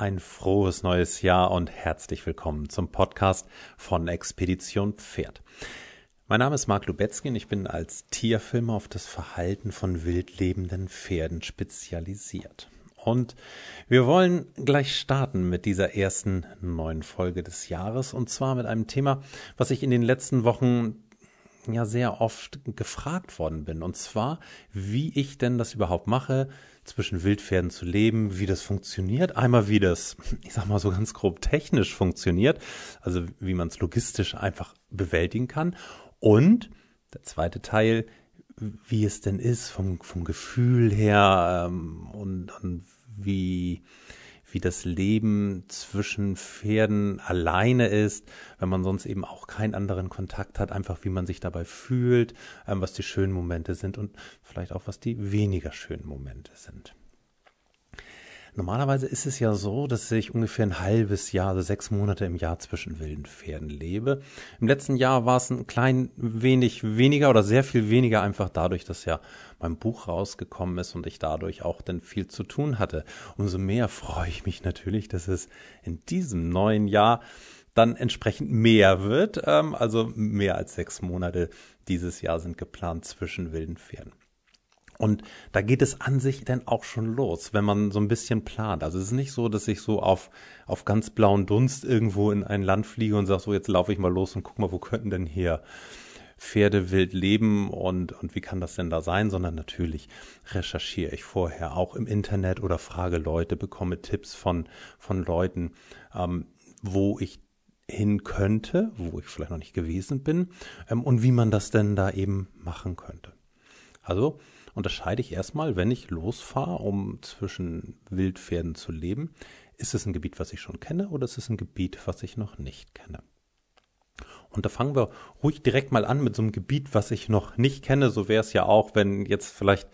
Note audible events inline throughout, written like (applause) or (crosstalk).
Ein frohes neues Jahr und herzlich willkommen zum Podcast von Expedition Pferd. Mein Name ist Marc Lubetzky und ich bin als Tierfilmer auf das Verhalten von wildlebenden Pferden spezialisiert. Und wir wollen gleich starten mit dieser ersten neuen Folge des Jahres und zwar mit einem Thema, was ich in den letzten Wochen ja sehr oft gefragt worden bin. Und zwar, wie ich denn das überhaupt mache, zwischen Wildpferden zu leben, wie das funktioniert. Einmal, wie das, ich sag mal so ganz grob technisch funktioniert, also wie man es logistisch einfach bewältigen kann. Und der zweite Teil, wie es denn ist vom, vom Gefühl her ähm, und, und wie, wie das Leben zwischen Pferden alleine ist, wenn man sonst eben auch keinen anderen Kontakt hat, einfach wie man sich dabei fühlt, ähm, was die schönen Momente sind und vielleicht auch was die weniger schönen Momente sind. Normalerweise ist es ja so, dass ich ungefähr ein halbes Jahr, also sechs Monate im Jahr zwischen wilden Pferden lebe. Im letzten Jahr war es ein klein wenig weniger oder sehr viel weniger, einfach dadurch, dass ja mein Buch rausgekommen ist und ich dadurch auch dann viel zu tun hatte. Umso mehr freue ich mich natürlich, dass es in diesem neuen Jahr dann entsprechend mehr wird. Ähm, also mehr als sechs Monate dieses Jahr sind geplant zwischen wilden Pferden. Und da geht es an sich dann auch schon los, wenn man so ein bisschen plant. Also es ist nicht so, dass ich so auf, auf ganz blauen Dunst irgendwo in ein Land fliege und sage, so jetzt laufe ich mal los und guck mal, wo könnten denn hier Pferde wild leben und, und wie kann das denn da sein, sondern natürlich recherchiere ich vorher auch im Internet oder frage Leute, bekomme Tipps von, von Leuten, ähm, wo ich hin könnte, wo ich vielleicht noch nicht gewesen bin ähm, und wie man das denn da eben machen könnte. Also unterscheide ich erstmal, wenn ich losfahre, um zwischen Wildpferden zu leben, ist es ein Gebiet, was ich schon kenne oder ist es ein Gebiet, was ich noch nicht kenne. Und da fangen wir ruhig direkt mal an mit so einem Gebiet, was ich noch nicht kenne. So wäre es ja auch, wenn jetzt vielleicht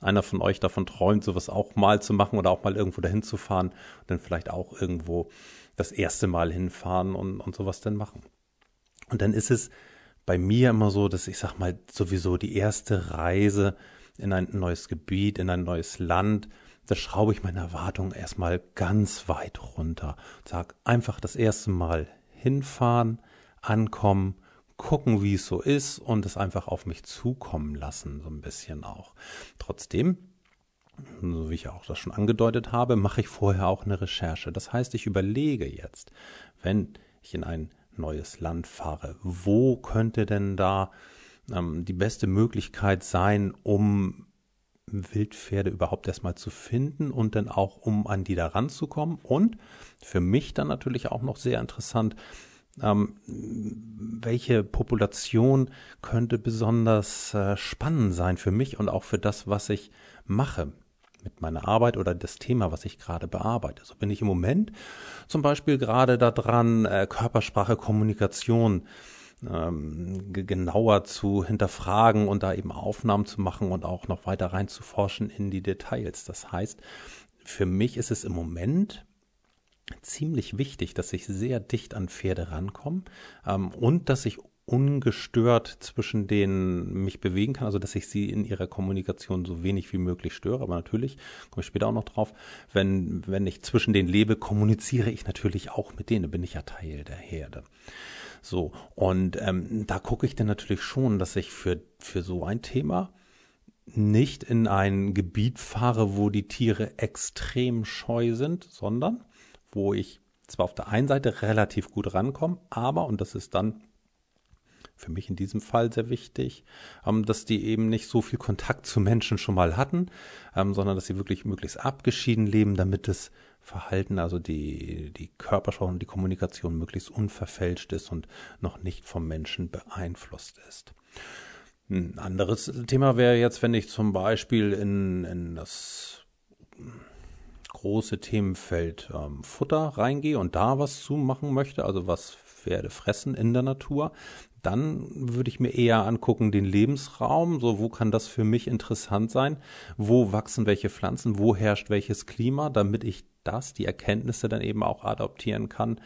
einer von euch davon träumt, sowas auch mal zu machen oder auch mal irgendwo dahin zu fahren dann vielleicht auch irgendwo das erste Mal hinfahren und, und sowas dann machen. Und dann ist es bei mir immer so, dass ich sag mal sowieso die erste Reise in ein neues Gebiet, in ein neues Land, da schraube ich meine Erwartungen erstmal ganz weit runter. Sag einfach das erste Mal hinfahren, ankommen, gucken, wie es so ist und es einfach auf mich zukommen lassen, so ein bisschen auch. Trotzdem, so wie ich auch das schon angedeutet habe, mache ich vorher auch eine Recherche. Das heißt, ich überlege jetzt, wenn ich in ein neues Land fahre, wo könnte denn da ähm, die beste Möglichkeit sein, um Wildpferde überhaupt erstmal zu finden und dann auch, um an die da ranzukommen. Und für mich dann natürlich auch noch sehr interessant, ähm, welche Population könnte besonders äh, spannend sein für mich und auch für das, was ich mache mit meiner Arbeit oder das Thema, was ich gerade bearbeite. So bin ich im Moment zum Beispiel gerade daran, äh, Körpersprache, Kommunikation ähm, genauer zu hinterfragen und da eben Aufnahmen zu machen und auch noch weiter reinzuforschen in die Details. Das heißt, für mich ist es im Moment ziemlich wichtig, dass ich sehr dicht an Pferde rankomme ähm, und dass ich ungestört zwischen denen mich bewegen kann, also dass ich sie in ihrer Kommunikation so wenig wie möglich störe. Aber natürlich, komme ich später auch noch drauf, wenn, wenn ich zwischen denen lebe, kommuniziere ich natürlich auch mit denen, bin ich ja Teil der Herde. So, und ähm, da gucke ich dann natürlich schon, dass ich für, für so ein Thema nicht in ein Gebiet fahre, wo die Tiere extrem scheu sind, sondern wo ich zwar auf der einen Seite relativ gut rankomme, aber, und das ist dann für mich in diesem Fall sehr wichtig, ähm, dass die eben nicht so viel Kontakt zu Menschen schon mal hatten, ähm, sondern dass sie wirklich möglichst abgeschieden leben, damit das Verhalten, also die, die Körpersprache und die Kommunikation möglichst unverfälscht ist und noch nicht vom Menschen beeinflusst ist. Ein anderes Thema wäre jetzt, wenn ich zum Beispiel in, in das große Themenfeld ähm, Futter reingehe und da was zu machen möchte, also was Pferde fressen in der Natur, dann würde ich mir eher angucken den Lebensraum, so wo kann das für mich interessant sein, wo wachsen welche Pflanzen, wo herrscht welches Klima, damit ich das, die Erkenntnisse dann eben auch adoptieren kann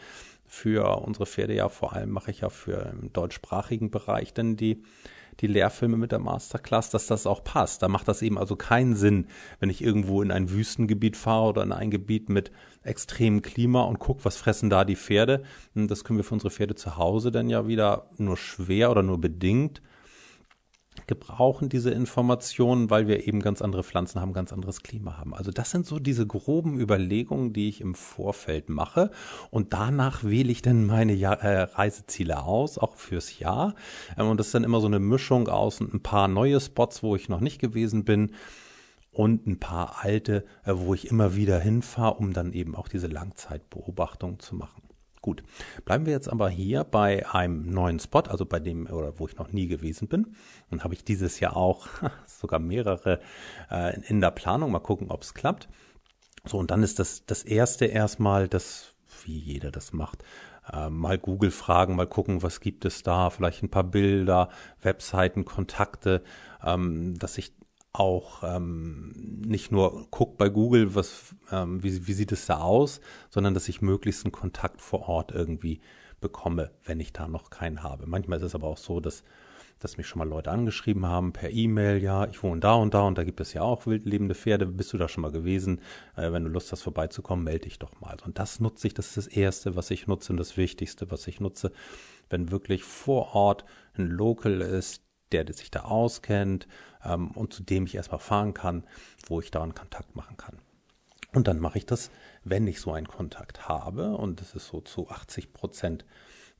für unsere Pferde. Ja, vor allem mache ich ja für im deutschsprachigen Bereich dann die die Lehrfilme mit der Masterclass, dass das auch passt. Da macht das eben also keinen Sinn, wenn ich irgendwo in ein Wüstengebiet fahre oder in ein Gebiet mit extremem Klima und gucke, was fressen da die Pferde. Das können wir für unsere Pferde zu Hause dann ja wieder nur schwer oder nur bedingt gebrauchen diese Informationen, weil wir eben ganz andere Pflanzen haben, ganz anderes Klima haben. Also das sind so diese groben Überlegungen, die ich im Vorfeld mache und danach wähle ich dann meine Jahr, äh, Reiseziele aus, auch fürs Jahr. Ähm, und das ist dann immer so eine Mischung aus ein paar neue Spots, wo ich noch nicht gewesen bin und ein paar alte, äh, wo ich immer wieder hinfahre, um dann eben auch diese Langzeitbeobachtung zu machen. Gut, bleiben wir jetzt aber hier bei einem neuen Spot, also bei dem, oder wo ich noch nie gewesen bin. Und habe ich dieses Jahr auch (laughs) sogar mehrere äh, in der Planung. Mal gucken, ob es klappt. So, und dann ist das, das erste erstmal, das, wie jeder das macht, äh, mal Google fragen, mal gucken, was gibt es da, vielleicht ein paar Bilder, Webseiten, Kontakte, ähm, dass ich auch ähm, nicht nur guck bei Google, was, ähm, wie, wie sieht es da aus, sondern dass ich möglichst einen Kontakt vor Ort irgendwie bekomme, wenn ich da noch keinen habe. Manchmal ist es aber auch so, dass, dass mich schon mal Leute angeschrieben haben per E-Mail, ja, ich wohne da und da und da gibt es ja auch wildlebende Pferde, bist du da schon mal gewesen? Äh, wenn du Lust hast, vorbeizukommen, melde dich doch mal. Und das nutze ich, das ist das Erste, was ich nutze und das Wichtigste, was ich nutze, wenn wirklich vor Ort ein Local ist, der sich da auskennt ähm, und zu dem ich erstmal fahren kann, wo ich da einen Kontakt machen kann. Und dann mache ich das, wenn ich so einen Kontakt habe, und das ist so zu 80 Prozent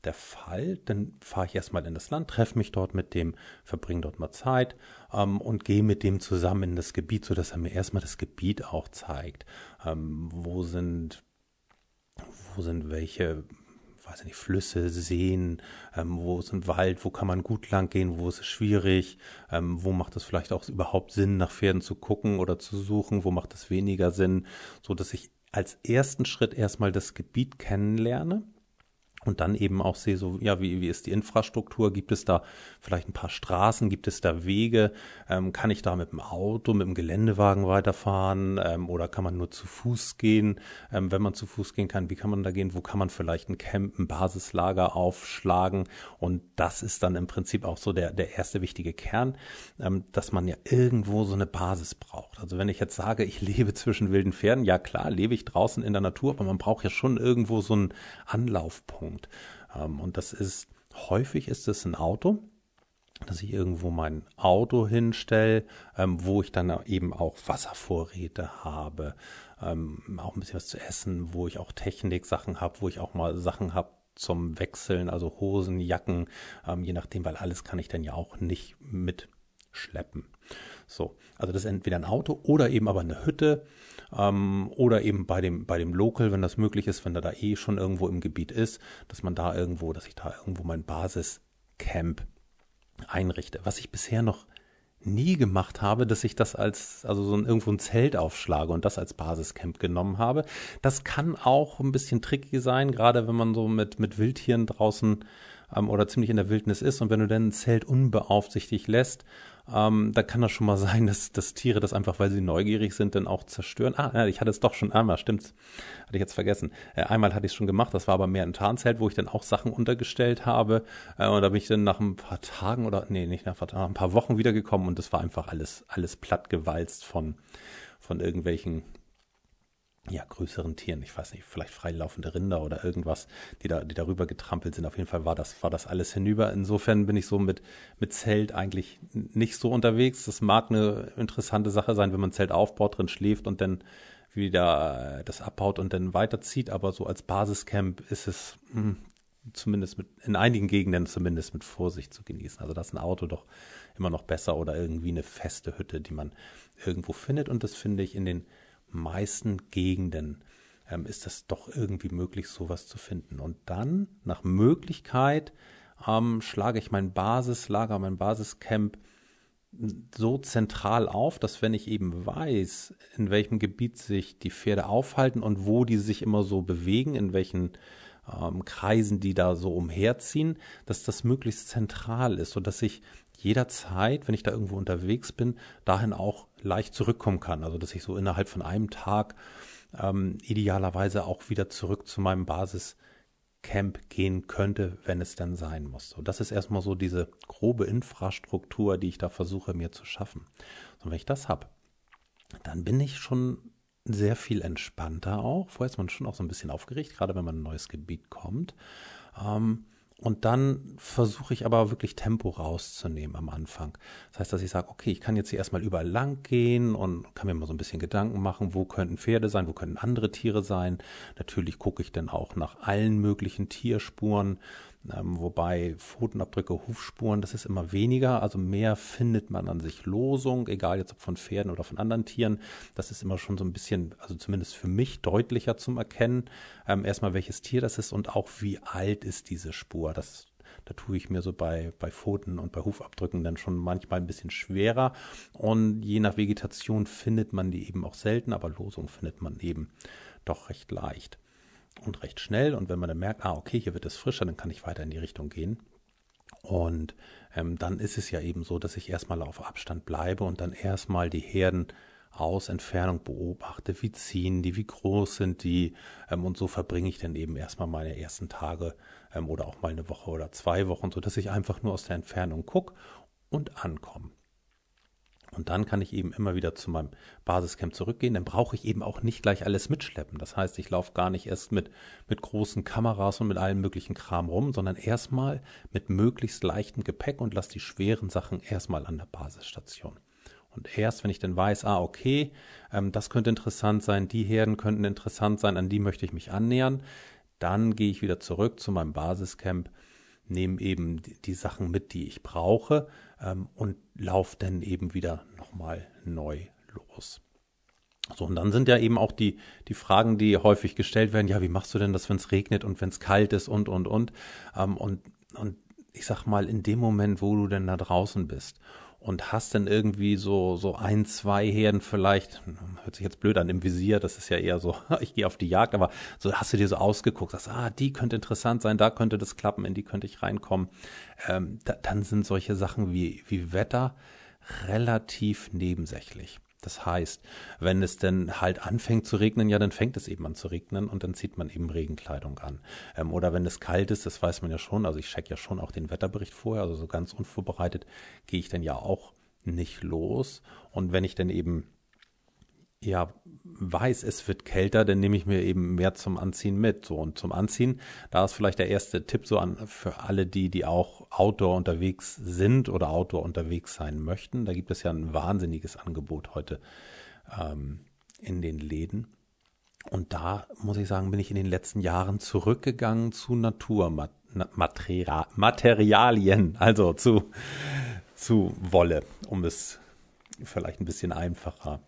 der Fall, dann fahre ich erstmal in das Land, treffe mich dort mit dem, verbringe dort mal Zeit ähm, und gehe mit dem zusammen in das Gebiet, sodass er mir erstmal das Gebiet auch zeigt. Ähm, wo sind, wo sind welche weiß nicht, Flüsse, Seen, ähm, wo ist ein Wald, wo kann man gut lang gehen, wo ist es schwierig, ähm, wo macht es vielleicht auch überhaupt Sinn, nach Pferden zu gucken oder zu suchen, wo macht es weniger Sinn, so dass ich als ersten Schritt erstmal das Gebiet kennenlerne und dann eben auch sehe, so, ja, wie, wie ist die Infrastruktur? Gibt es da vielleicht ein paar Straßen? Gibt es da Wege? Ähm, kann ich da mit dem Auto, mit dem Geländewagen weiterfahren? Ähm, oder kann man nur zu Fuß gehen? Ähm, wenn man zu Fuß gehen kann, wie kann man da gehen? Wo kann man vielleicht ein Camp, ein Basislager aufschlagen? Und das ist dann im Prinzip auch so der, der erste wichtige Kern, ähm, dass man ja irgendwo so eine Basis braucht. Also wenn ich jetzt sage, ich lebe zwischen wilden Pferden, ja klar, lebe ich draußen in der Natur, aber man braucht ja schon irgendwo so einen Anlaufpunkt. Punkt. Ähm, und das ist, häufig ist es ein Auto, dass ich irgendwo mein Auto hinstelle, ähm, wo ich dann eben auch Wasservorräte habe, ähm, auch ein bisschen was zu essen, wo ich auch Technik-Sachen habe, wo ich auch mal Sachen habe zum Wechseln, also Hosen, Jacken, ähm, je nachdem, weil alles kann ich dann ja auch nicht mitschleppen. So, also das ist entweder ein Auto oder eben aber eine Hütte ähm, oder eben bei dem, bei dem Local, wenn das möglich ist, wenn er da eh schon irgendwo im Gebiet ist, dass man da irgendwo, dass ich da irgendwo mein Basiscamp einrichte. Was ich bisher noch nie gemacht habe, dass ich das als, also so ein, irgendwo ein Zelt aufschlage und das als Basiscamp genommen habe. Das kann auch ein bisschen tricky sein, gerade wenn man so mit, mit Wildtieren draußen ähm, oder ziemlich in der Wildnis ist und wenn du dann ein Zelt unbeaufsichtigt lässt ähm, da kann das schon mal (laughs) sein, dass, dass Tiere das einfach, weil sie neugierig sind, dann auch zerstören. Ah, ich hatte es doch schon einmal, stimmt's. Hatte ich jetzt vergessen. Äh, einmal hatte ich es schon gemacht, das war aber mehr ein Tarnzelt, wo ich dann auch Sachen untergestellt habe. Äh, und da bin ich dann nach ein paar Tagen oder, nee, nicht nach ein paar Tagen, nach ein paar Wochen wiedergekommen und das war einfach alles, alles plattgewalzt von, von irgendwelchen ja, größeren Tieren, ich weiß nicht, vielleicht freilaufende Rinder oder irgendwas, die da, die darüber getrampelt sind. Auf jeden Fall war das, war das alles hinüber. Insofern bin ich so mit, mit Zelt eigentlich nicht so unterwegs. Das mag eine interessante Sache sein, wenn man Zelt aufbaut, drin schläft und dann wieder das abbaut und dann weiterzieht. Aber so als Basiscamp ist es mh, hm, zumindest mit, in einigen Gegenden zumindest mit Vorsicht zu genießen. Also das ist ein Auto doch immer noch besser oder irgendwie eine feste Hütte, die man irgendwo findet. Und das finde ich in den meisten Gegenden ähm, ist es doch irgendwie möglich, sowas zu finden. Und dann, nach Möglichkeit, ähm, schlage ich mein Basislager, mein Basiscamp so zentral auf, dass wenn ich eben weiß, in welchem Gebiet sich die Pferde aufhalten und wo die sich immer so bewegen, in welchen ähm, Kreisen die da so umherziehen, dass das möglichst zentral ist, sodass ich jederzeit, wenn ich da irgendwo unterwegs bin, dahin auch leicht zurückkommen kann. Also dass ich so innerhalb von einem Tag ähm, idealerweise auch wieder zurück zu meinem Basiscamp Camp gehen könnte, wenn es dann sein muss. So, das ist erstmal so diese grobe Infrastruktur, die ich da versuche mir zu schaffen. Und wenn ich das habe, dann bin ich schon sehr viel entspannter auch. Vorher ist man schon auch so ein bisschen aufgeregt, gerade wenn man in ein neues Gebiet kommt. Ähm, und dann versuche ich aber wirklich Tempo rauszunehmen am Anfang. Das heißt, dass ich sage, okay, ich kann jetzt hier erstmal überall lang gehen und kann mir mal so ein bisschen Gedanken machen, wo könnten Pferde sein, wo könnten andere Tiere sein. Natürlich gucke ich dann auch nach allen möglichen Tierspuren, ähm, wobei Pfotenabdrücke, Hufspuren, das ist immer weniger. Also mehr findet man an sich Losung, egal jetzt ob von Pferden oder von anderen Tieren. Das ist immer schon so ein bisschen, also zumindest für mich deutlicher zum Erkennen. Ähm, erstmal welches Tier das ist und auch wie alt ist diese Spur. Das da tue ich mir so bei, bei Pfoten und bei Hufabdrücken dann schon manchmal ein bisschen schwerer. Und je nach Vegetation findet man die eben auch selten, aber Losung findet man eben doch recht leicht und recht schnell. Und wenn man dann merkt, ah, okay, hier wird es frischer, dann kann ich weiter in die Richtung gehen. Und ähm, dann ist es ja eben so, dass ich erstmal auf Abstand bleibe und dann erstmal die Herden aus Entfernung beobachte, wie ziehen die, wie groß sind die. Ähm, und so verbringe ich dann eben erstmal meine ersten Tage ähm, oder auch mal eine Woche oder zwei Wochen, sodass ich einfach nur aus der Entfernung gucke und ankomme. Und dann kann ich eben immer wieder zu meinem Basiscamp zurückgehen. Dann brauche ich eben auch nicht gleich alles mitschleppen. Das heißt, ich laufe gar nicht erst mit, mit großen Kameras und mit allem möglichen Kram rum, sondern erstmal mit möglichst leichtem Gepäck und lasse die schweren Sachen erstmal an der Basisstation. Und erst, wenn ich dann weiß, ah, okay, ähm, das könnte interessant sein, die Herden könnten interessant sein, an die möchte ich mich annähern, dann gehe ich wieder zurück zu meinem Basiscamp, nehme eben die, Sachen mit, die ich brauche ähm, und laufe dann eben wieder nochmal neu los. So, und dann sind ja eben auch die, die Fragen, die häufig gestellt werden, ja, wie machst du denn das, wenn es regnet und wenn es kalt ist und, und, und. Ähm, und, und ich sag mal, in dem Moment, wo du denn da draußen bist und hast dann irgendwie so, so ein, zwei Herden vielleicht, hört sich jetzt blöd an, im Visier, das ist ja eher so, (laughs) ich gehe auf die Jagd, aber so hast du dir so ausgeguckt, sagst, ah, die könnte interessant sein, da könnte das klappen, in die könnte ich reinkommen. Ähm, da, dann sind solche Sachen wie, wie Wetter relativ nebensächlich. Das heißt, wenn es denn halt anfängt zu regnen, ja, dann fängt es eben an zu regnen und dann zieht man eben Regenkleidung an. Ähm, oder wenn es kalt ist, das weiß man ja schon, also ich check ja schon auch den Wetterbericht vorher, also so ganz unvorbereitet gehe ich dann ja auch nicht los. Und wenn ich dann eben ja weiß, es wird kälter, dann nehme ich mir eben mehr zum Anziehen mit. So und zum Anziehen, da ist vielleicht der erste Tipp so an für alle, die, die auch Outdoor unterwegs sind oder Outdoor unterwegs sein möchten. Da gibt es ja ein wahnsinniges Angebot heute ähm, in den Läden. Und da muss ich sagen, bin ich in den letzten Jahren zurückgegangen zu Naturmaterialien, also zu, zu Wolle, um es vielleicht ein bisschen einfacher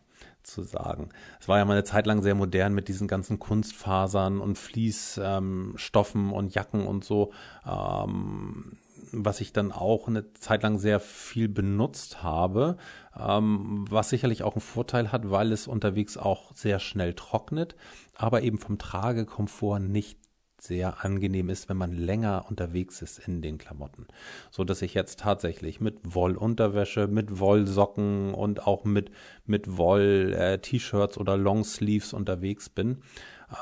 zu sagen. Es war ja mal eine Zeit lang sehr modern mit diesen ganzen Kunstfasern und Fließstoffen ähm, und Jacken und so, ähm, was ich dann auch eine Zeit lang sehr viel benutzt habe, ähm, was sicherlich auch einen Vorteil hat, weil es unterwegs auch sehr schnell trocknet, aber eben vom Tragekomfort nicht sehr angenehm ist, wenn man länger unterwegs ist in den Klamotten. So dass ich jetzt tatsächlich mit Wollunterwäsche, mit Wollsocken und auch mit, mit Woll-T-Shirts äh, oder Longsleeves unterwegs bin.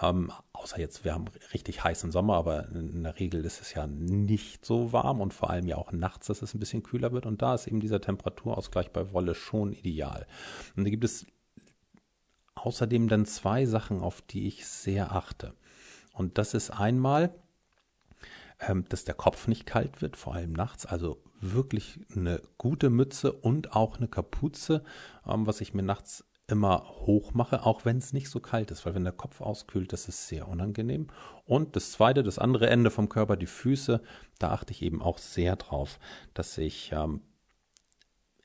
Ähm, außer jetzt, wir haben richtig heißen Sommer, aber in der Regel ist es ja nicht so warm und vor allem ja auch nachts, dass es ein bisschen kühler wird. Und da ist eben dieser Temperaturausgleich bei Wolle schon ideal. Und da gibt es außerdem dann zwei Sachen, auf die ich sehr achte. Und das ist einmal, ähm, dass der Kopf nicht kalt wird, vor allem nachts. Also wirklich eine gute Mütze und auch eine Kapuze, ähm, was ich mir nachts immer hoch mache, auch wenn es nicht so kalt ist, weil wenn der Kopf auskühlt, das ist sehr unangenehm. Und das zweite, das andere Ende vom Körper, die Füße, da achte ich eben auch sehr drauf, dass ich ähm,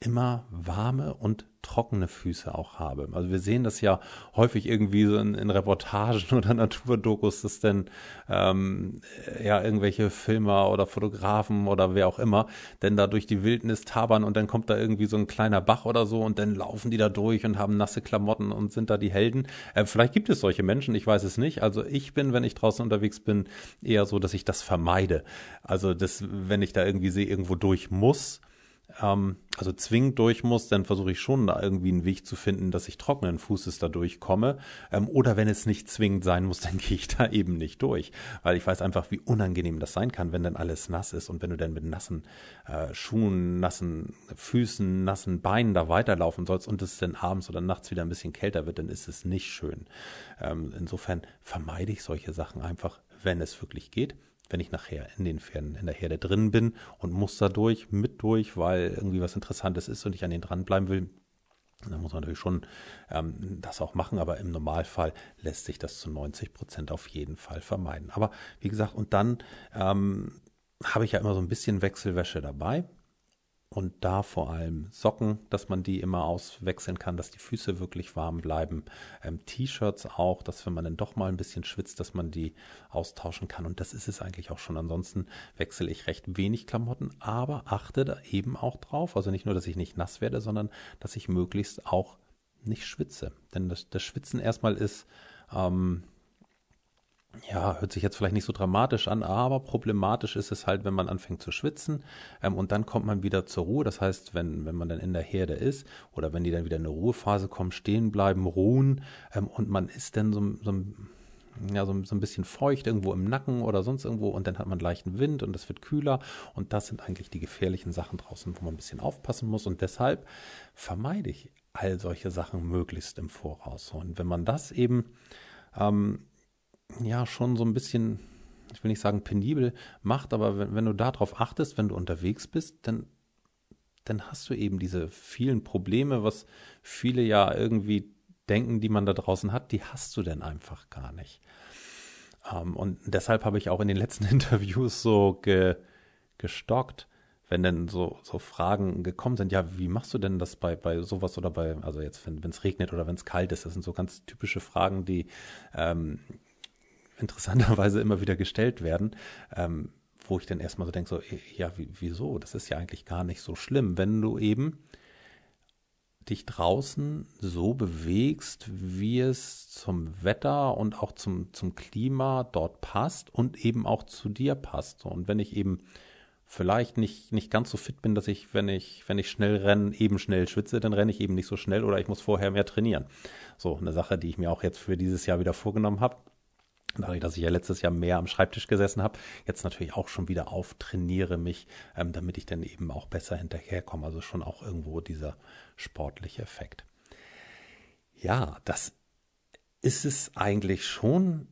immer warme und trockene Füße auch habe. Also wir sehen das ja häufig irgendwie so in, in Reportagen (laughs) oder Naturdokus, dass denn ähm, ja irgendwelche Filmer oder Fotografen oder wer auch immer denn da durch die Wildnis tabern und dann kommt da irgendwie so ein kleiner Bach oder so und dann laufen die da durch und haben nasse Klamotten und sind da die Helden. Äh, vielleicht gibt es solche Menschen, ich weiß es nicht. Also ich bin, wenn ich draußen unterwegs bin, eher so, dass ich das vermeide. Also das, wenn ich da irgendwie sehe, irgendwo durch muss, ähm, also zwingend durch muss, dann versuche ich schon irgendwie einen Weg zu finden, dass ich trockenen Fußes da durchkomme. Ähm, oder wenn es nicht zwingend sein muss, (laughs) dann gehe ich da eben nicht durch. Weil ich weiß einfach, wie unangenehm das sein kann, wenn dann alles nass ist und wenn du dann mit nassen äh, Schuhen, nassen Füßen, nassen Beinen da weiterlaufen sollst und es dann abends oder nachts wieder ein bisschen kälter wird, dann ist es nicht schön. Ähm, insofern vermeide ich solche Sachen einfach, wenn es wirklich geht wenn ich nachher in den Pferden, in der Herde drin bin und muss da durch, mit durch, weil irgendwie was Interessantes ist und ich an denen dranbleiben will, dann muss man natürlich schon ähm, das auch machen, aber im Normalfall lässt sich das zu 90 Prozent auf jeden Fall vermeiden. Aber wie gesagt, und dann ähm, habe ich ja immer so ein bisschen Wechselwäsche dabei und da vor allem Socken, dass man die immer auswechseln kann, dass die Füße wirklich warm bleiben. Ähm, T-Shirts auch, dass wenn man dann doch mal ein bisschen schwitzt, dass man die austauschen kann. Und das ist es eigentlich auch schon. Ansonsten wechsle ich recht wenig Klamotten, aber achte da eben auch drauf. Also nicht nur, dass ich nicht nass werde, sondern dass ich möglichst auch nicht schwitze. Denn das, das Schwitzen erstmal ist ähm, ja, hört sich jetzt vielleicht nicht so dramatisch an, aber problematisch ist es halt, wenn man anfängt zu schwitzen ähm, und dann kommt man wieder zur Ruhe. Das heißt, wenn, wenn man dann in der Herde ist oder wenn die dann wieder in eine Ruhephase kommen, stehen bleiben, ruhen ähm, und man ist dann so, so, ja, so, so ein bisschen feucht irgendwo im Nacken oder sonst irgendwo und dann hat man leichten Wind und es wird kühler und das sind eigentlich die gefährlichen Sachen draußen, wo man ein bisschen aufpassen muss und deshalb vermeide ich all solche Sachen möglichst im Voraus. Und wenn man das eben ähm, ja schon so ein bisschen, ich will nicht sagen penibel macht, aber wenn, wenn du darauf achtest, wenn du unterwegs bist, dann, dann hast du eben diese vielen Probleme, was viele ja irgendwie denken, die man da draußen hat, die hast du denn einfach gar nicht. Ähm, und deshalb habe ich auch in den letzten (laughs) Interviews so ge, gestockt, wenn denn so, so Fragen gekommen sind, ja, wie machst du denn das bei, bei sowas oder bei, also jetzt, wenn es regnet oder wenn es kalt ist, das sind so ganz typische Fragen, die ähm, interessanterweise immer wieder gestellt werden, ähm, wo ich dann erstmal so denke, so, ja, wieso? Das ist ja eigentlich gar nicht so schlimm, wenn du eben dich draußen so bewegst, wie es zum Wetter und auch zum, zum Klima dort passt und eben auch zu dir passt. Und wenn ich eben vielleicht nicht, nicht ganz so fit bin, dass ich, wenn ich, wenn ich schnell renne, eben schnell schwitze, dann renne ich eben nicht so schnell oder ich muss vorher mehr trainieren. So, eine Sache, die ich mir auch jetzt für dieses Jahr wieder vorgenommen habe dadurch, dass ich ja letztes Jahr mehr am Schreibtisch gesessen habe, jetzt natürlich auch schon wieder auftrainiere mich, ähm, damit ich dann eben auch besser hinterherkomme. Also schon auch irgendwo dieser sportliche Effekt. Ja, das ist es eigentlich schon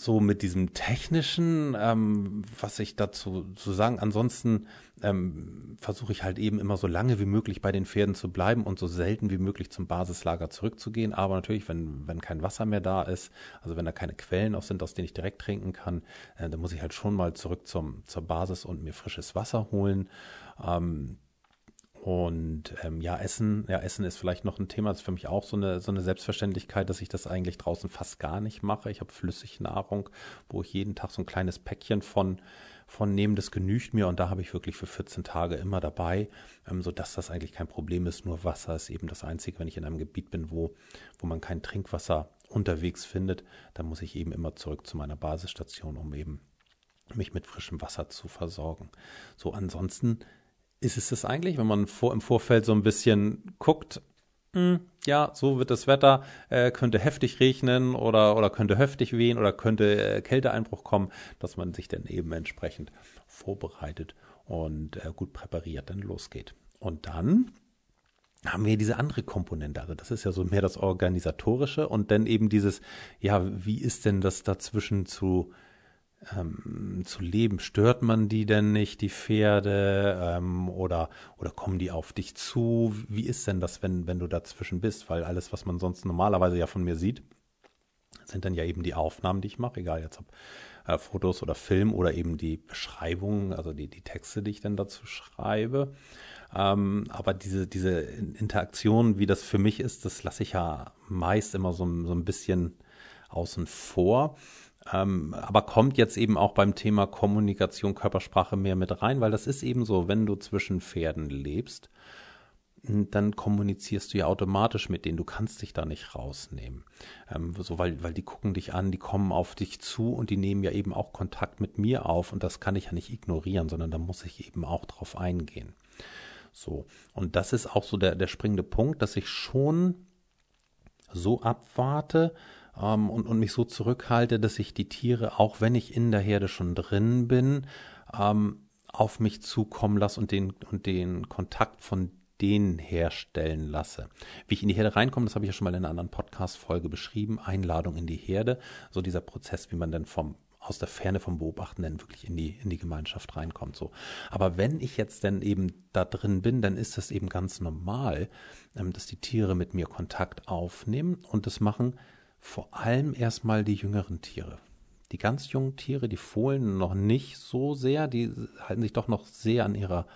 so mit diesem technischen, ähm, was ich dazu zu sagen. Ansonsten ähm, versuche ich halt eben immer so lange wie möglich bei den Pferden zu bleiben und so selten wie möglich zum Basislager zurückzugehen. Aber natürlich, wenn, wenn kein Wasser mehr da ist, also wenn da keine Quellen auch sind, aus denen ich direkt trinken kann, äh, dann muss ich halt schon mal zurück zum, zur Basis und mir frisches Wasser holen. Ähm, und ähm, ja, Essen, ja, Essen ist vielleicht noch ein Thema. Das ist für mich auch so eine, so eine Selbstverständlichkeit, dass ich das eigentlich draußen fast gar nicht mache. Ich habe Flüssignahrung, wo ich jeden Tag so ein kleines Päckchen von, von nehme. Das genügt mir und da habe ich wirklich für 14 Tage immer dabei, ähm, sodass das eigentlich kein Problem ist. Nur Wasser ist eben das Einzige, wenn ich in einem Gebiet bin, wo, wo man kein Trinkwasser unterwegs findet, dann muss ich eben immer zurück zu meiner Basisstation, um eben mich mit frischem Wasser zu versorgen. So, ansonsten ist es das eigentlich, wenn man vor, im Vorfeld so ein bisschen guckt, mh, hm, ja, so wird das Wetter, äh, könnte heftig regnen oder, oder könnte heftig wehen oder könnte äh, Kälteeinbruch kommen, dass man sich dann eben entsprechend vorbereitet und äh, gut präpariert dann losgeht. Und dann haben wir diese andere Komponente. Also das ist ja so mehr das Organisatorische und dann eben dieses, ja, wie ist denn das dazwischen zu ähm, zu leben. Stört man die denn nicht, die Pferde? Ähm, oder, oder kommen die auf dich zu? Wie ist denn das, wenn, wenn du dazwischen bist? Weil alles, was man sonst normalerweise ja von mir sieht, sind dann ja eben die Aufnahmen, die ich mache, egal jetzt ob äh, Fotos oder Film oder eben die Beschreibungen, also die, die Texte, die ich dann dazu schreibe. Ähm, aber diese, diese Interaktion, wie das für mich ist, das lasse ich ja meist immer so, so ein bisschen außen vor. Ähm, aber kommt jetzt eben auch beim Thema Kommunikation, Körpersprache mehr mit rein, weil das ist eben so, wenn du zwischen Pferden lebst, dann kommunizierst du ja automatisch mit denen. Du kannst dich da nicht rausnehmen. Ähm, so, weil, weil die gucken dich an, die kommen auf dich zu und die nehmen ja eben auch Kontakt mit mir auf und das kann ich ja nicht ignorieren, sondern da muss ich eben auch drauf eingehen. So. Und das ist auch so der, der springende Punkt, dass ich schon so abwarte ähm, und, und mich so zurückhalte, dass ich die Tiere, auch wenn ich in der Herde schon drin bin, ähm, auf mich zukommen lasse und den, und den Kontakt von denen herstellen lasse. Wie ich in die Herde reinkomme, das habe ich ja schon mal in einer anderen Podcast-Folge beschrieben. Einladung in die Herde, so dieser Prozess, wie man dann vom aus der Ferne vom Beobachten dann wirklich in die, in die Gemeinschaft reinkommt. So. Aber wenn ich jetzt dann eben da drin bin, dann ist das eben ganz normal, ähm, dass die Tiere mit mir Kontakt aufnehmen und das machen vor allem erstmal die jüngeren Tiere. Die ganz jungen Tiere, die Fohlen noch nicht so sehr, die halten sich doch noch sehr an ihrer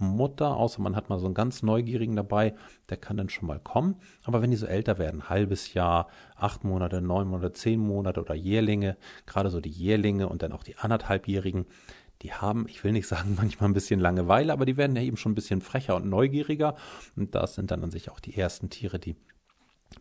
Mutter, außer man hat mal so einen ganz Neugierigen dabei, der kann dann schon mal kommen. Aber wenn die so älter werden, halbes Jahr, acht Monate, neun Monate, zehn Monate oder Jährlinge, gerade so die Jährlinge und dann auch die anderthalbjährigen, die haben, ich will nicht sagen, (laughs) manchmal ein bisschen Langeweile, aber die werden ja eben schon ein bisschen frecher und neugieriger. Und das sind dann an sich auch die ersten Tiere, die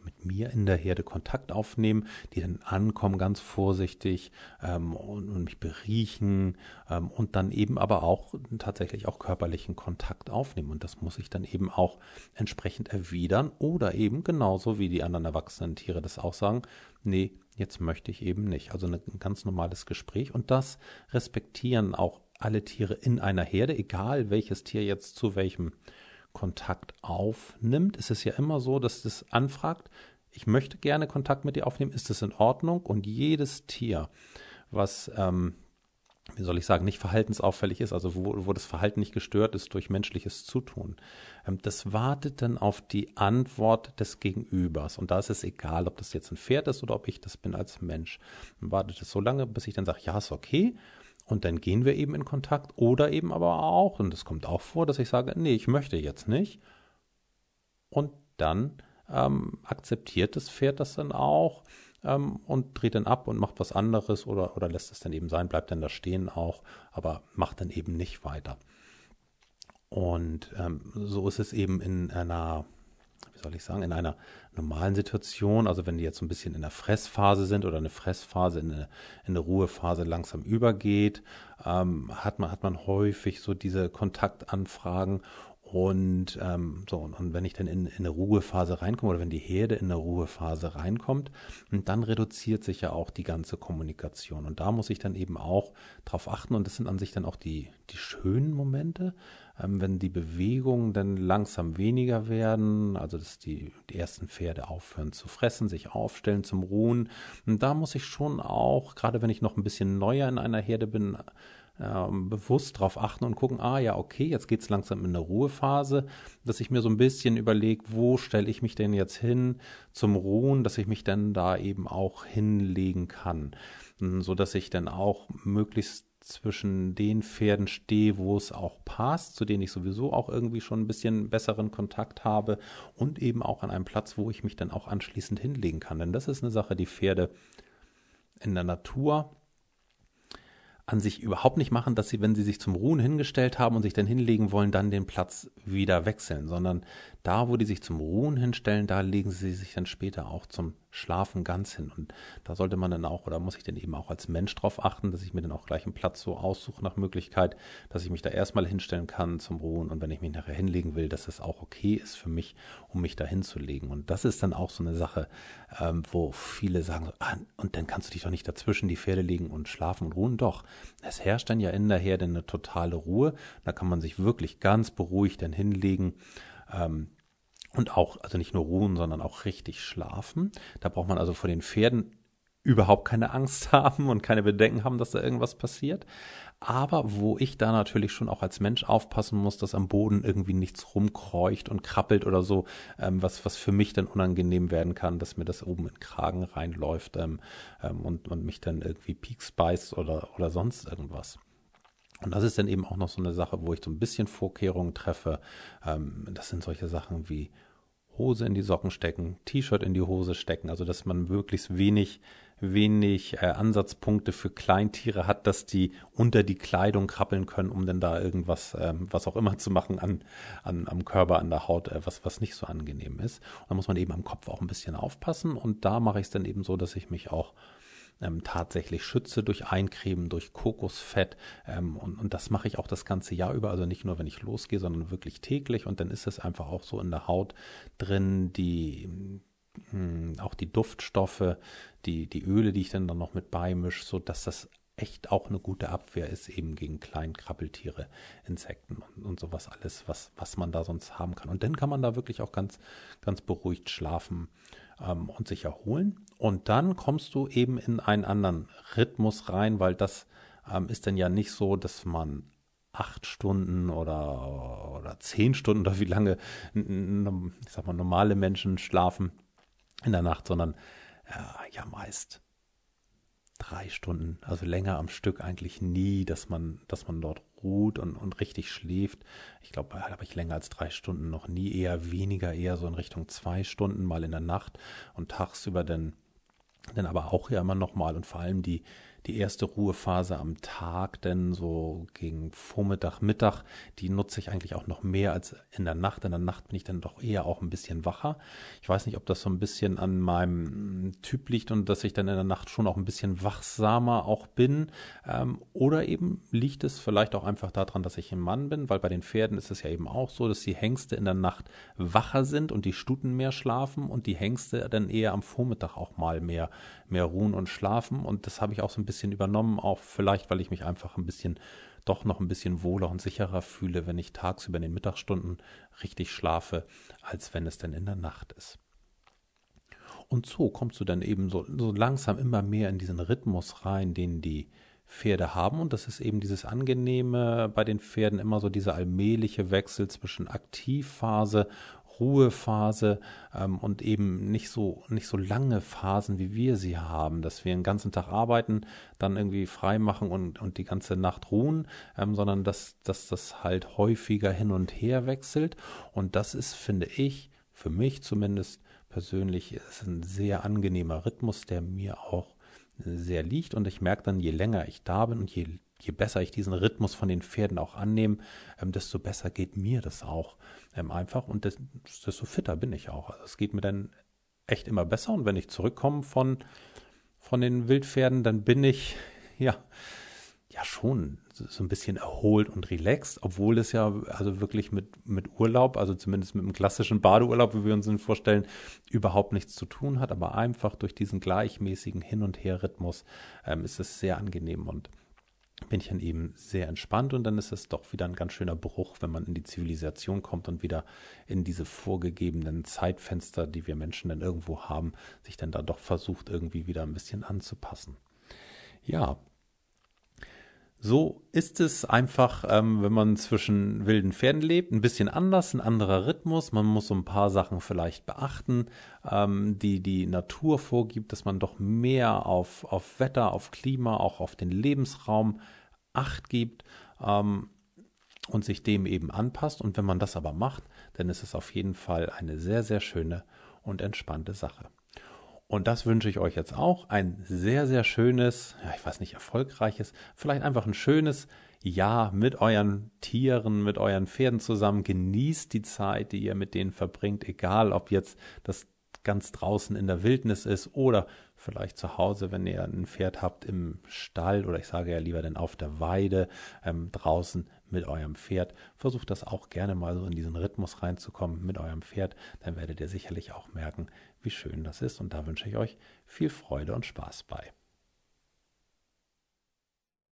mit mir in der Herde Kontakt aufnehmen, die dann ankommen ganz vorsichtig ähm, und, und, mich beriechen ähm, und dann eben aber auch tatsächlich auch körperlichen Kontakt aufnehmen. Und das muss ich dann eben auch entsprechend erwidern oder eben genauso wie die anderen erwachsenen Tiere das auch sagen, nee, jetzt möchte ich eben nicht. Also ein ganz normales Gespräch und das respektieren auch alle Tiere in einer Herde, egal welches Tier jetzt zu welchem Kontakt aufnimmt, ist es ja immer so, dass es anfragt, ich möchte gerne Kontakt mit dir aufnehmen, ist das in Ordnung? Und jedes Tier, was, ähm, wie soll ich sagen, nicht verhaltensauffällig ist, also wo, wo das Verhalten nicht gestört ist durch menschliches Zutun, ähm, das wartet dann auf die Antwort des Gegenübers. Und da ist es egal, ob das jetzt ein Pferd ist oder ob ich das bin als Mensch. Dann wartet es so lange, bis ich dann sage, ja, ist okay. Und dann gehen wir eben in Kontakt oder eben aber auch, und es kommt auch vor, dass ich sage, nee, ich möchte jetzt nicht. Und dann ähm, akzeptiert das Pferd das dann auch ähm, und dreht dann ab und macht was anderes oder, oder lässt es dann eben sein, bleibt dann da stehen auch, aber macht dann eben nicht weiter. Und ähm, so ist es eben in einer soll ich sagen, in einer normalen Situation, also wenn die jetzt so ein bisschen in der Fressphase sind oder eine Fressphase in eine, in eine Ruhephase langsam übergeht, ähm, hat, man, hat man häufig so diese Kontaktanfragen und ähm, so, und, wenn ich dann in, in eine Ruhephase reinkomme oder wenn die Herde in eine Ruhephase reinkommt, dann reduziert sich ja auch die ganze Kommunikation. Und da muss ich dann eben auch drauf achten. Und das sind an sich dann auch die, die schönen Momente, ähm, wenn die Bewegungen dann langsam weniger werden, also dass die, die ersten Pferde aufhören zu fressen, sich aufstellen zum Ruhen. Und da muss ich schon auch, gerade wenn ich noch ein bisschen neuer in einer Herde bin, ähm, bewusst darauf achten und gucken, ah ja, okay, jetzt geht es langsam in eine Ruhephase, dass ich mir so ein bisschen überlege, wo stelle ich mich denn jetzt hin zum Ruhen, dass ich mich dann da eben auch hinlegen kann, hm, so dass ich dann auch möglichst zwischen den Pferden stehe, wo es auch passt, zu denen ich sowieso auch irgendwie schon ein bisschen besseren Kontakt habe und eben auch an einem Platz, wo ich mich dann auch anschließend hinlegen kann. Denn das ist eine Sache, die Pferde in der Natur an sich überhaupt nicht machen, dass sie, wenn sie sich zum Ruhen hingestellt haben und sich dann hinlegen wollen, dann den Platz wieder wechseln, sondern da, wo die sich zum Ruhen hinstellen, da legen sie sich dann später auch zum Schlafen ganz hin. Und da sollte man dann auch, oder muss ich dann eben auch als Mensch darauf achten, dass ich mir dann auch gleich einen Platz so aussuche nach Möglichkeit, dass ich mich da erstmal hinstellen kann zum Ruhen und wenn ich mich nachher hinlegen will, dass das auch okay ist für mich, um mich da hinzulegen. Und das ist dann auch so eine Sache, ähm, wo viele sagen, so, ah, und dann kannst du dich doch nicht dazwischen die Pferde legen und schlafen und ruhen. Doch, es herrscht dann ja in der Herde eine totale Ruhe. Da kann man sich wirklich ganz beruhigt dann hinlegen. Ähm, und auch, also nicht nur ruhen, sondern auch richtig schlafen. Da braucht man also vor den Pferden überhaupt keine Angst (laughs) haben und keine Bedenken haben, dass da irgendwas passiert. Aber wo ich da natürlich schon auch als Mensch aufpassen muss, dass am Boden irgendwie nichts rumkreucht und krabbelt oder so, ähm, was, was für mich dann unangenehm werden kann, dass mir das oben in den Kragen reinläuft ähm, ähm, und, und mich dann irgendwie pieks beißt oder, oder sonst irgendwas. Und das ist dann eben auch noch so eine Sache, wo ich so ein bisschen Vorkehrungen treffe. Ähm, das sind solche Sachen wie Hose in die Socken stecken, T-Shirt in die Hose stecken, also dass man möglichst wenig, wenig äh, Ansatzpunkte für Kleintiere hat, dass die unter die Kleidung krabbeln können, um dann da irgendwas, ähm, was auch immer (laughs) zu machen an, an, am Körper, an der Haut, äh, was, was nicht so angenehm ist. Und da muss man eben am Kopf auch ein bisschen aufpassen und da mache ich es dann eben so, dass ich mich auch ähm, tatsächlich schütze durch Eincremen, durch Kokosfett. Ähm, und, und das mache ich auch das ganze Jahr über, also nicht nur, wenn ich losgehe, sondern wirklich täglich. Und dann ist es einfach auch so in der Haut drin, die hm, auch die Duftstoffe, die, die Öle, die ich dann, noch mit beimische, so dass das echt auch eine gute Abwehr ist, eben gegen Kleinkrabbeltiere, Insekten und, und sowas alles, was, was man da sonst haben kann. Und dann kann man da wirklich auch ganz, ganz beruhigt schlafen ähm, und sich erholen. Und dann kommst du eben in einen anderen Rhythmus rein, weil das ähm, ist dann ja nicht so, dass man acht Stunden oder, oder zehn Stunden oder wie lange, ich sag mal, normale Menschen schlafen in der Nacht, sondern äh, ja meist drei Stunden, also länger am Stück eigentlich nie, dass man, dass man dort ruht und, und richtig schläft. Ich glaube, da habe ich länger als drei Stunden noch nie, eher weniger, eher so in Richtung zwei Stunden mal in der Nacht und tagsüber dann, dann aber auch ja immer noch mal und vor allem die, die erste Ruhephase am Tag, denn so gegen Vormittag, Mittag, die nutze ich eigentlich auch noch mehr als in der Nacht. In der Nacht bin ich dann doch eher auch ein bisschen wacher. Ich weiß nicht, ob das so ein bisschen an meinem Typ liegt und dass ich dann in der Nacht schon auch ein bisschen wachsamer auch bin. Ähm, oder eben liegt es vielleicht auch einfach daran, dass ich ein Mann bin, weil bei den Pferden ist es ja eben auch so, dass die Hengste in der Nacht wacher sind und die Stuten mehr schlafen und die Hengste dann eher am Vormittag auch mal mehr, mehr ruhen und schlafen. Und das habe ich auch so ein bisschen übernommen, auch vielleicht, weil ich mich einfach ein bisschen doch noch ein bisschen wohler und sicherer fühle, wenn ich tagsüber in den Mittagsstunden richtig schlafe, als wenn es denn in der Nacht ist. Und so kommst du dann eben so, so langsam immer mehr in diesen Rhythmus rein, den die Pferde haben. Und das ist eben dieses Angenehme bei den Pferden, immer so dieser allmähliche Wechsel zwischen Aktivphase Ruhephase ähm, und eben nicht so, nicht so lange Phasen, wie wir sie haben, dass wir den ganzen Tag arbeiten, dann irgendwie frei machen und, und die ganze Nacht ruhen, ähm, sondern dass, dass das halt häufiger hin und her wechselt. Und das ist, finde ich, für mich zumindest persönlich, ist ein sehr angenehmer Rhythmus, der mir auch sehr liegt. Und ich merke dann, je länger ich da bin und je je besser ich diesen Rhythmus von den Pferden auch annehme, ähm, desto besser geht mir das auch ähm, einfach und desto fitter bin ich auch. Also es geht mir dann echt immer besser und wenn ich zurückkomme von, von den Wildpferden, dann bin ich ja, ja schon so ein bisschen erholt und relaxed, obwohl es ja also wirklich mit, mit Urlaub, also zumindest mit einem klassischen Badeurlaub, wie wir uns ihn vorstellen, überhaupt nichts zu tun hat, aber einfach durch diesen gleichmäßigen Hin- und Her-Rhythmus ähm, ist es sehr angenehm und bin ich dann eben sehr entspannt und dann ist es doch wieder ein ganz schöner Bruch, wenn man in die Zivilisation kommt und wieder in diese vorgegebenen Zeitfenster, die wir Menschen dann irgendwo haben, sich dann da doch versucht, irgendwie wieder ein bisschen anzupassen. Ja, so ist es einfach, ähm, wenn man zwischen wilden Pferden lebt, ein bisschen anders, ein anderer Rhythmus. Man muss so ein paar Sachen vielleicht beachten, ähm, die die Natur vorgibt, dass man doch mehr auf, auf Wetter, auf Klima, auch auf den Lebensraum Acht gibt ähm, und sich dem eben anpasst. Und wenn man das aber macht, dann ist es auf jeden Fall eine sehr, sehr schöne und entspannte Sache. Und das wünsche ich euch jetzt auch. Ein sehr, sehr schönes, ja, ich weiß nicht, erfolgreiches, vielleicht einfach ein schönes Jahr mit euren Tieren, mit euren Pferden zusammen. Genießt die Zeit, die ihr mit denen verbringt, egal ob jetzt das ganz draußen in der Wildnis ist oder vielleicht zu Hause, wenn ihr ein Pferd habt im Stall oder ich sage ja lieber dann auf der Weide ähm, draußen mit eurem Pferd. Versucht das auch gerne mal so in diesen Rhythmus reinzukommen mit eurem Pferd. Dann werdet ihr sicherlich auch merken, wie schön das ist. Und da wünsche ich euch viel Freude und Spaß bei.